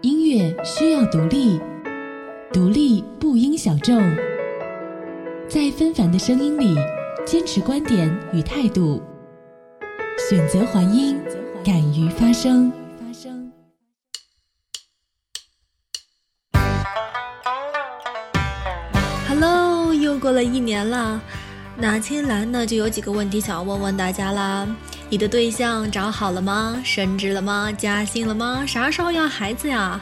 音乐需要独立，独立不应小众。在纷繁的声音里，坚持观点与态度，选择还音，敢于发声。Hello，又过了一年了，那青兰呢就有几个问题想要问问大家啦。你的对象找好了吗？升职了吗？加薪了吗？啥时候要孩子呀？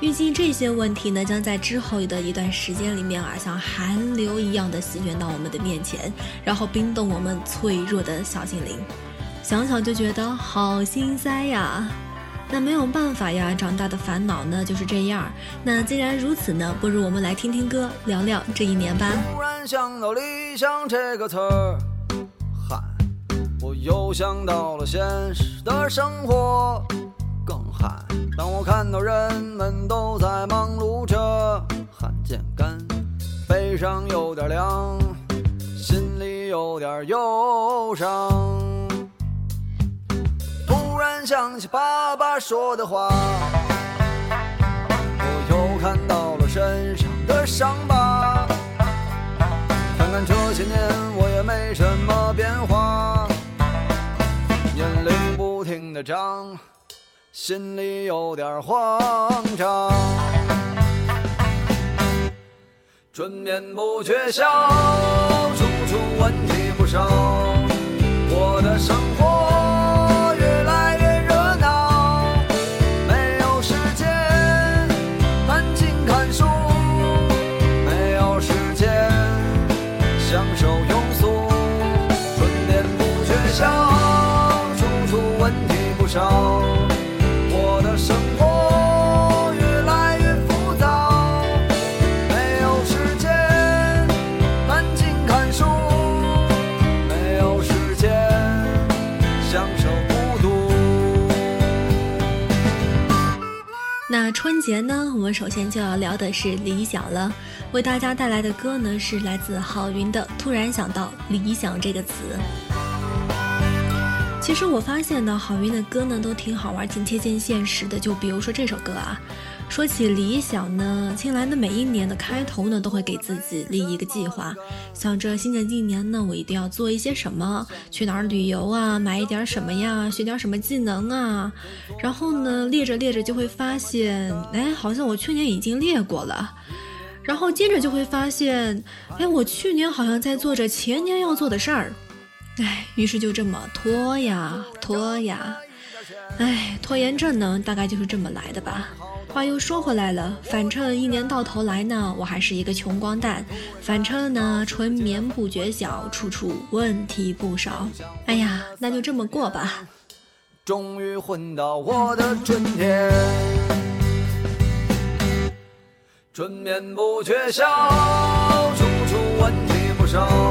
预计这些问题呢，将在之后的一段时间里面啊，像寒流一样的席卷到我们的面前，然后冰冻我们脆弱的小心灵。想想就觉得好心塞呀。那没有办法呀，长大的烦恼呢就是这样。那既然如此呢，不如我们来听听歌，聊聊这一年吧。突然想到理想这个词儿。又想到了现实的生活，更寒。当我看到人们都在忙碌着，汗渐干，背上有点凉，心里有点忧伤。突然想起爸爸说的话，我又看到了身上的伤疤。看看这些年，我也没什么变化。年龄不停的涨，心里有点慌张。春眠不觉晓，处处问题不少。是理想了。为大家带来的歌呢，是来自郝云的《突然想到理想》这个词。其实我发现呢，郝云的歌呢都挺好玩，挺贴近现实的。就比如说这首歌啊，说起理想呢，青兰的每一年的开头呢，都会给自己立一个计划，想着新的一年呢，我一定要做一些什么，去哪儿旅游啊，买一点什么呀，学点什么技能啊。然后呢，列着列着就会发现，哎，好像我去年已经列过了。然后接着就会发现，哎，我去年好像在做着前年要做的事儿。唉，于是就这么拖呀拖呀，唉，拖延症呢，大概就是这么来的吧。话又说回来了，反正一年到头来呢，我还是一个穷光蛋。反正呢，春眠不觉晓，处处问题不少。哎呀，那就这么过吧。终于混到我的春天，春眠不觉晓，处处问题不少。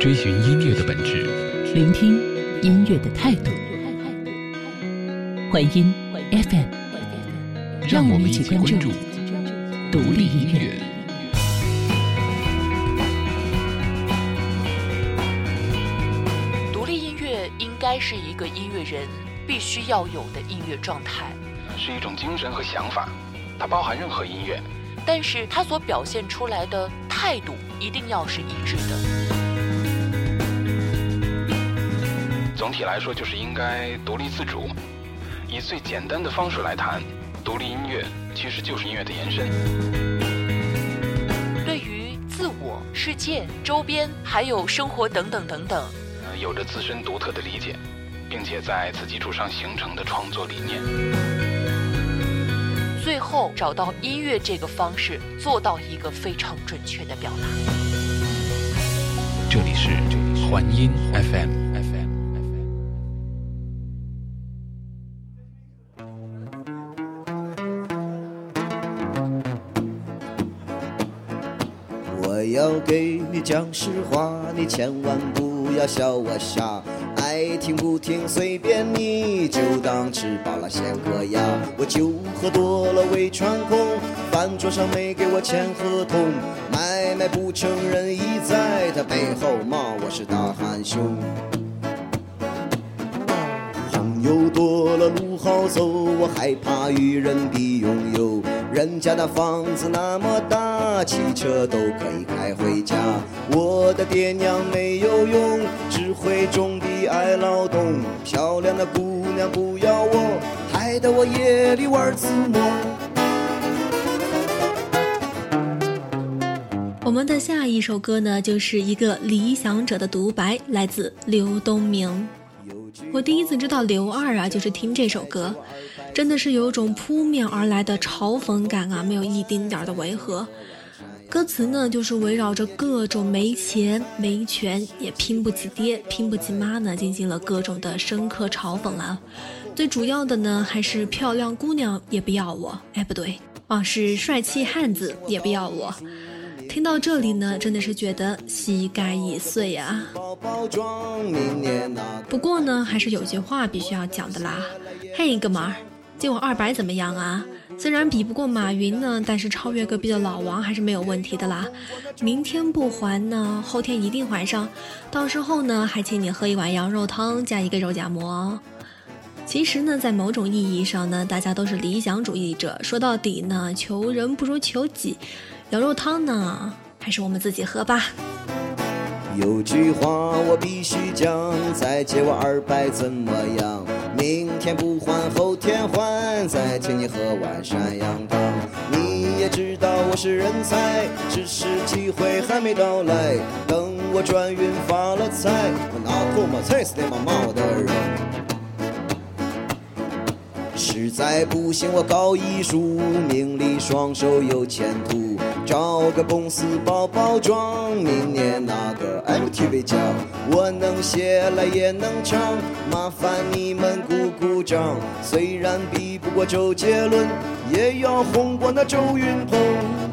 追寻音乐的本质，聆听音乐的态度。环音 FM，让我们一起关注独立音乐。独立音乐应该是一个音乐人必须要有的音乐状态，是一种精神和想法，它包含任何音乐。但是它所表现出来的态度一定要是一致的。总体来说，就是应该独立自主。以最简单的方式来谈，独立音乐其实就是音乐的延伸。对于自我、世界、周边，还有生活等等等等，呃，有着自身独特的理解，并且在此基础上形成的创作理念。最后找到音乐这个方式，做到一个非常准确的表达。这里是环音 FM。我要给你讲实话，你千万不要笑我傻。听不听随便你，就当吃饱了先嗑牙。我酒喝多了胃穿空，饭桌上没给我签合同，买卖不成仁义，在他背后骂我是大汉兄。朋友多了路好走，我害怕与人比拥有。人家的房子那么大，汽车都可以开回家。我的爹娘没有用，只会种地爱劳动。漂亮的姑娘不要我，害得我夜里玩自摸。我们的下一首歌呢，就是一个理想者的独白，来自刘东明。我第一次知道刘二啊，就是听这首歌。真的是有种扑面而来的嘲讽感啊，没有一丁点儿的违和。歌词呢，就是围绕着各种没钱、没权，也拼不起爹、拼不起妈呢，进行了各种的深刻嘲讽了。最主要的呢，还是漂亮姑娘也不要我，哎，不对，啊，是帅气汉子也不要我。听到这里呢，真的是觉得膝盖已碎呀。不过呢，还是有句话必须要讲的啦，嘿，哥们儿。借我二百怎么样啊？虽然比不过马云呢，但是超越隔壁的老王还是没有问题的啦。明天不还呢，后天一定还上。到时候呢，还请你喝一碗羊肉汤加一个肉夹馍。其实呢，在某种意义上呢，大家都是理想主义者。说到底呢，求人不如求己。羊肉汤呢，还是我们自己喝吧。有句话我必须讲，再借我二百怎么样？明天不还，后天还，再请你喝碗山羊汤。你也知道我是人才，只是机会还没到来。等我转运发了财，我拿唾沫踩死那帮骂我的人。实在不行，我搞艺术，名利双收有前途。找个公司包包装，明年拿个 MTV 奖。我能写来也能唱，麻烦你们鼓鼓掌。虽然比不过周杰伦，也要红过那周云鹏。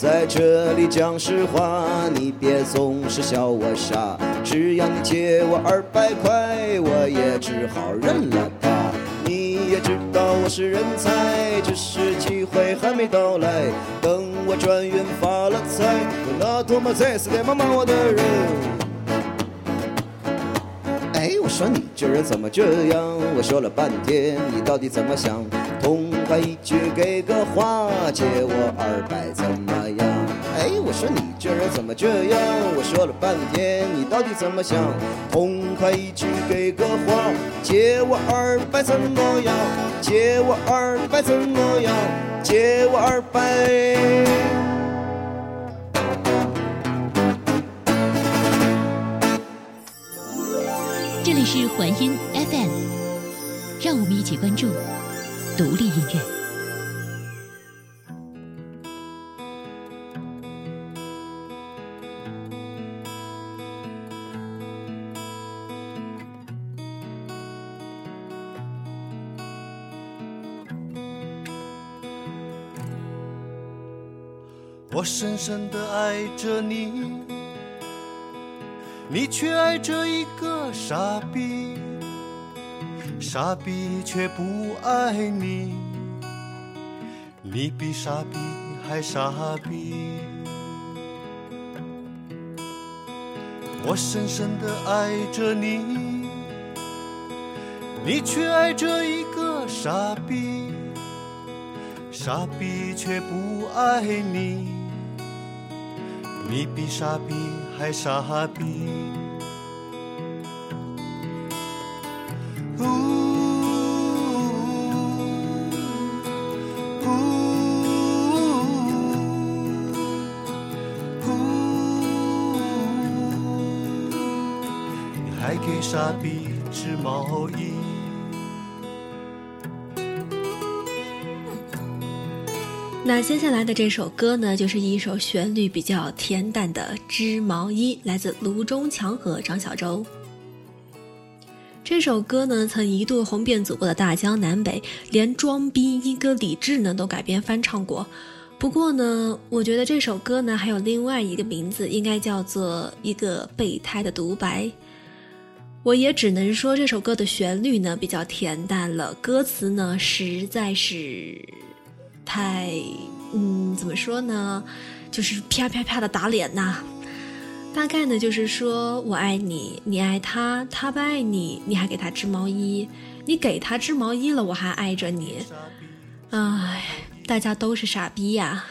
在这里讲实话，你别总是笑我傻。只要你借我二百块，我也只好认了吧。你也知道我是人才，只是机会还没到来。等我转运发了财，我那唾沫再死给骂骂我的人。我说你这人怎么这样？我说了半天，你到底怎么想？痛快一句给个话，借我二百怎么样？哎，我说你这人怎么这样？我说了半天，你到底怎么想？痛快一句给个话，借我二百怎么样？借我二百怎么样？借我二百。是环音 fm 让我们一起关注独立音乐。我深深的爱着你。你却爱着一个傻逼，傻逼却不爱你，你比傻逼还傻逼。我深深的爱着你，你却爱着一个傻逼，傻逼却不爱你，你比傻逼还傻逼。呜呜呜，你还给傻逼织毛衣。那接下来的这首歌呢，就是一首旋律比较恬淡的《织毛衣》，来自卢中强和张小舟。这首歌呢，曾一度红遍祖国的大江南北，连装逼一哥李志呢都改编翻唱过。不过呢，我觉得这首歌呢还有另外一个名字，应该叫做一个备胎的独白。我也只能说这首歌的旋律呢比较恬淡了，歌词呢实在是太……嗯，怎么说呢？就是啪啪啪的打脸呐、大概呢就是说我爱你，你爱他，他不爱你，你还给他织毛衣，你给他织毛衣了，我还爱着你。唉，大家都是傻逼呀。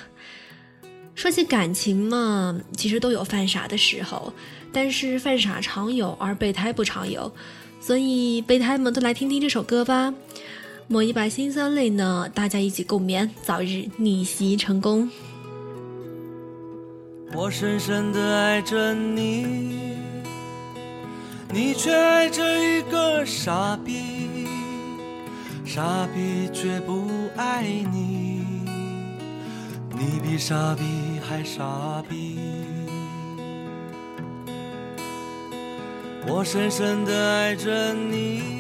说起感情嘛，其实都有犯傻的时候，但是犯傻常有，而备胎不常有。所以备胎们都来听听这首歌吧，抹一把辛酸泪呢，大家一起共勉，早日逆袭成功。我深深的爱着你，你却爱着一个傻逼，傻逼却不爱你，你比傻逼还傻逼。我深深的爱着你，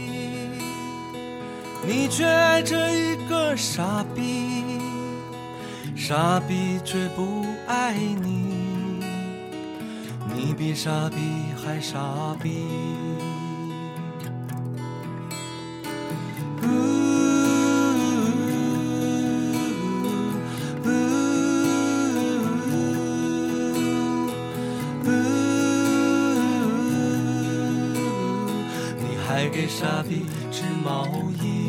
你却爱着一个傻逼。傻逼却不爱你，你比傻逼还傻逼。呜呜呜你还给傻逼织毛衣。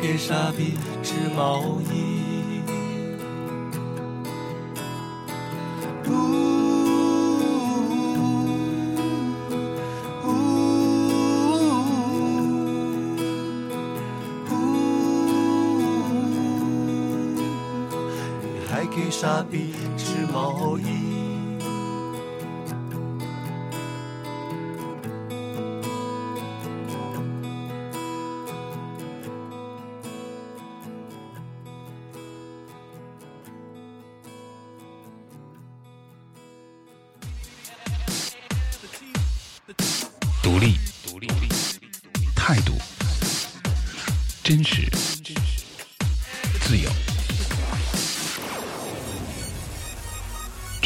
给傻逼织毛衣。你还给傻逼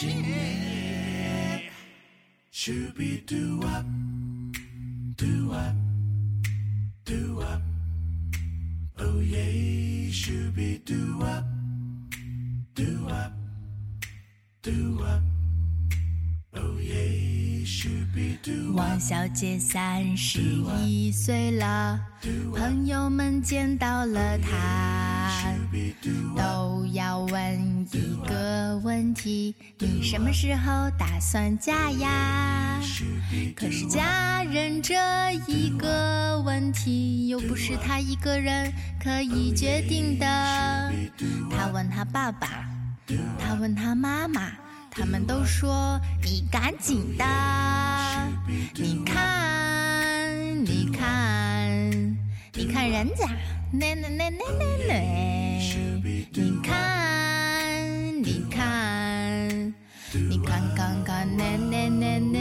艺女青年，Shooby doo up, do up, do up, oh yeah, Shooby doo up, doo up, doo up, oh yeah, Shooby doo 王小姐三十一岁了，朋友们见到了她，都要问一个问题：你什么时候打算嫁呀？可是嫁人这一个问题，又不是他一个人可以决定的。他问他爸爸，他问他妈妈。他们都说你赶紧的，你看，你看，你看人家，那那那那那那，你看，你看，你看看看那那那那。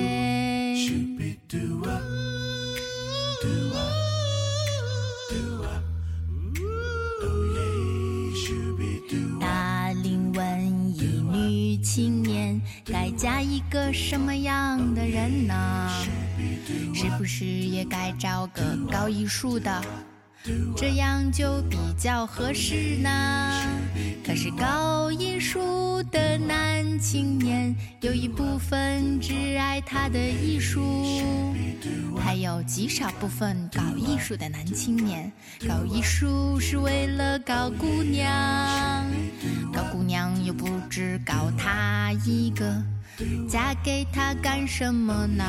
大龄文艺女青年该嫁一个什么样的人呢？是不是也该找个搞艺术的，这样就比较合适呢？可是搞艺术的男青年有一部分只爱他的艺术，还有极少部分搞艺术的男青年搞艺术是为了搞姑娘，搞姑娘又不只搞他一个，嫁给他干什么呢？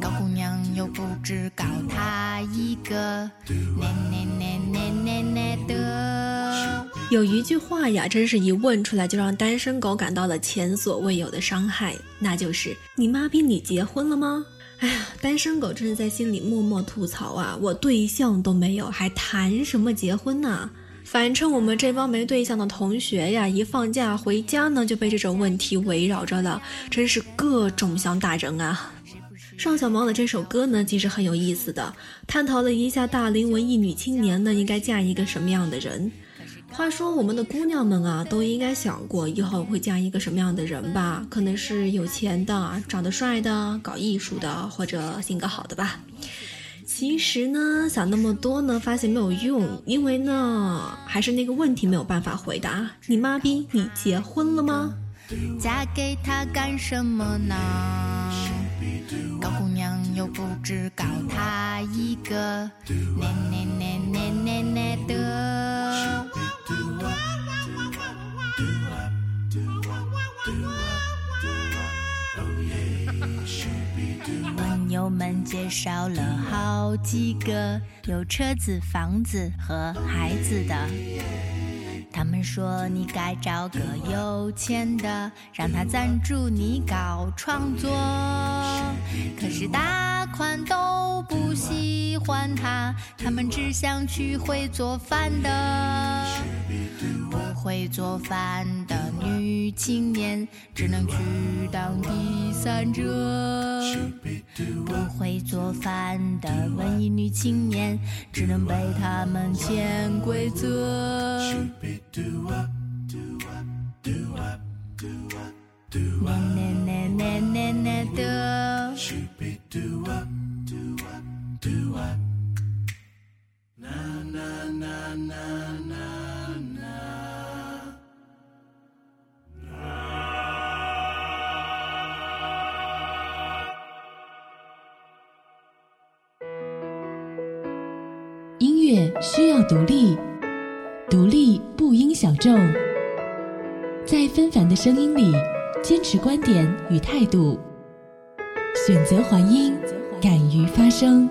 搞姑娘又不只搞他一个，那那那那那那的。有一句话呀，真是一问出来就让单身狗感到了前所未有的伤害，那就是你妈逼你结婚了吗？哎呀，单身狗真是在心里默默吐槽啊！我对象都没有，还谈什么结婚呢？反正我们这帮没对象的同学呀，一放假回家呢，就被这种问题围绕着了，真是各种想打人啊！尚小毛的这首歌呢，其实很有意思的，探讨了一下大龄文艺女青年呢，应该嫁一个什么样的人。话说，我们的姑娘们啊，都应该想过以后会嫁一个什么样的人吧？可能是有钱的、长得帅的、搞艺术的，或者性格好的吧。其实呢，想那么多呢，发现没有用，因为呢，还是那个问题没有办法回答。你妈逼，你结婚了吗？嫁给他干什么呢？高姑娘又不只搞他一个，那那那那那那的。朋友们介绍了好几个有车子、房子和孩子的。他们说你该找个有钱的，让他赞助你搞创作。可是大款都不喜欢他，他们只想娶会做饭的。不会做饭的女青年只能去当第三者。不会做饭的文艺女青年只能被他们潜规则。音乐需要独立，独立不应小众，在纷繁的声音里坚持观点与态度，选择还音，敢于发声。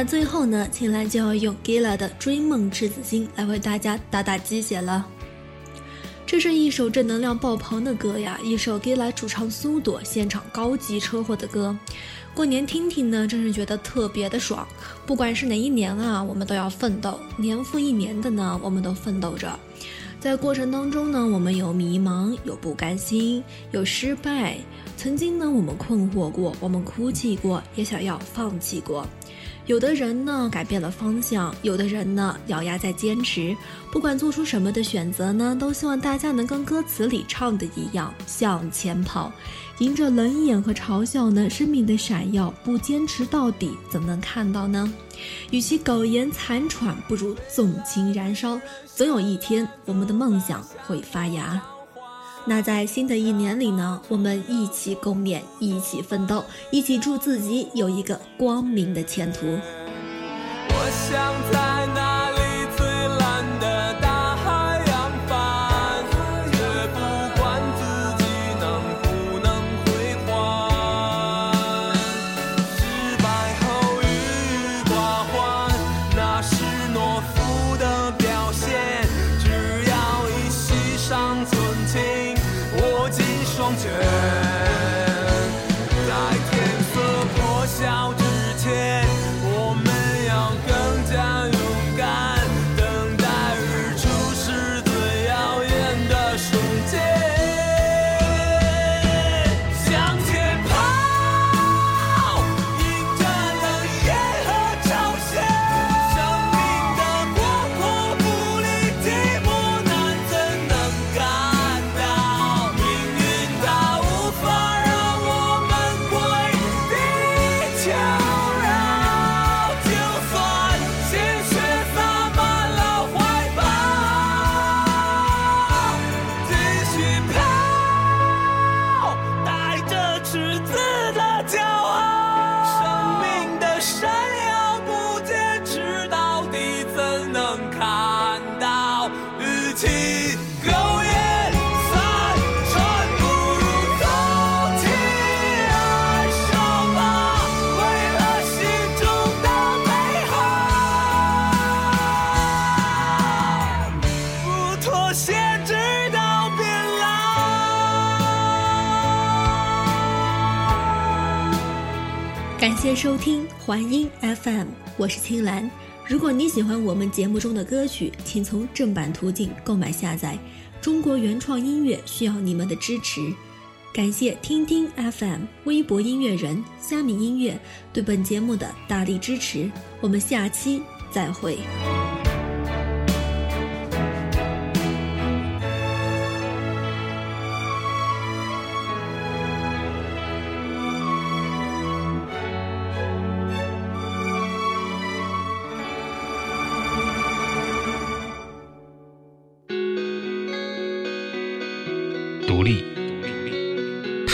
那最后呢，青兰就要用 Gila 的《追梦赤子心》来为大家打打鸡血了。这是一首正能量爆棚的歌呀，一首 Gila 主唱苏朵现场高级车祸的歌。过年听听呢，真是觉得特别的爽。不管是哪一年啊，我们都要奋斗，年复一年的呢，我们都奋斗着。在过程当中呢，我们有迷茫，有不甘心，有失败。曾经呢，我们困惑过，我们哭泣过，也想要放弃过。有的人呢改变了方向，有的人呢咬牙在坚持。不管做出什么的选择呢，都希望大家能跟歌词里唱的一样向前跑，迎着冷眼和嘲笑呢，生命的闪耀，不坚持到底，怎么能看到呢？与其苟延残喘，不如纵情燃烧。总有一天，我们的梦想会发芽。那在新的一年里呢，我们一起共勉，一起奋斗，一起祝自己有一个光明的前途。我想在那谢收听环音 FM，我是青兰。如果你喜欢我们节目中的歌曲，请从正版途径购买下载。中国原创音乐需要你们的支持。感谢听听 FM、微博音乐人、虾米音乐对本节目的大力支持。我们下期再会。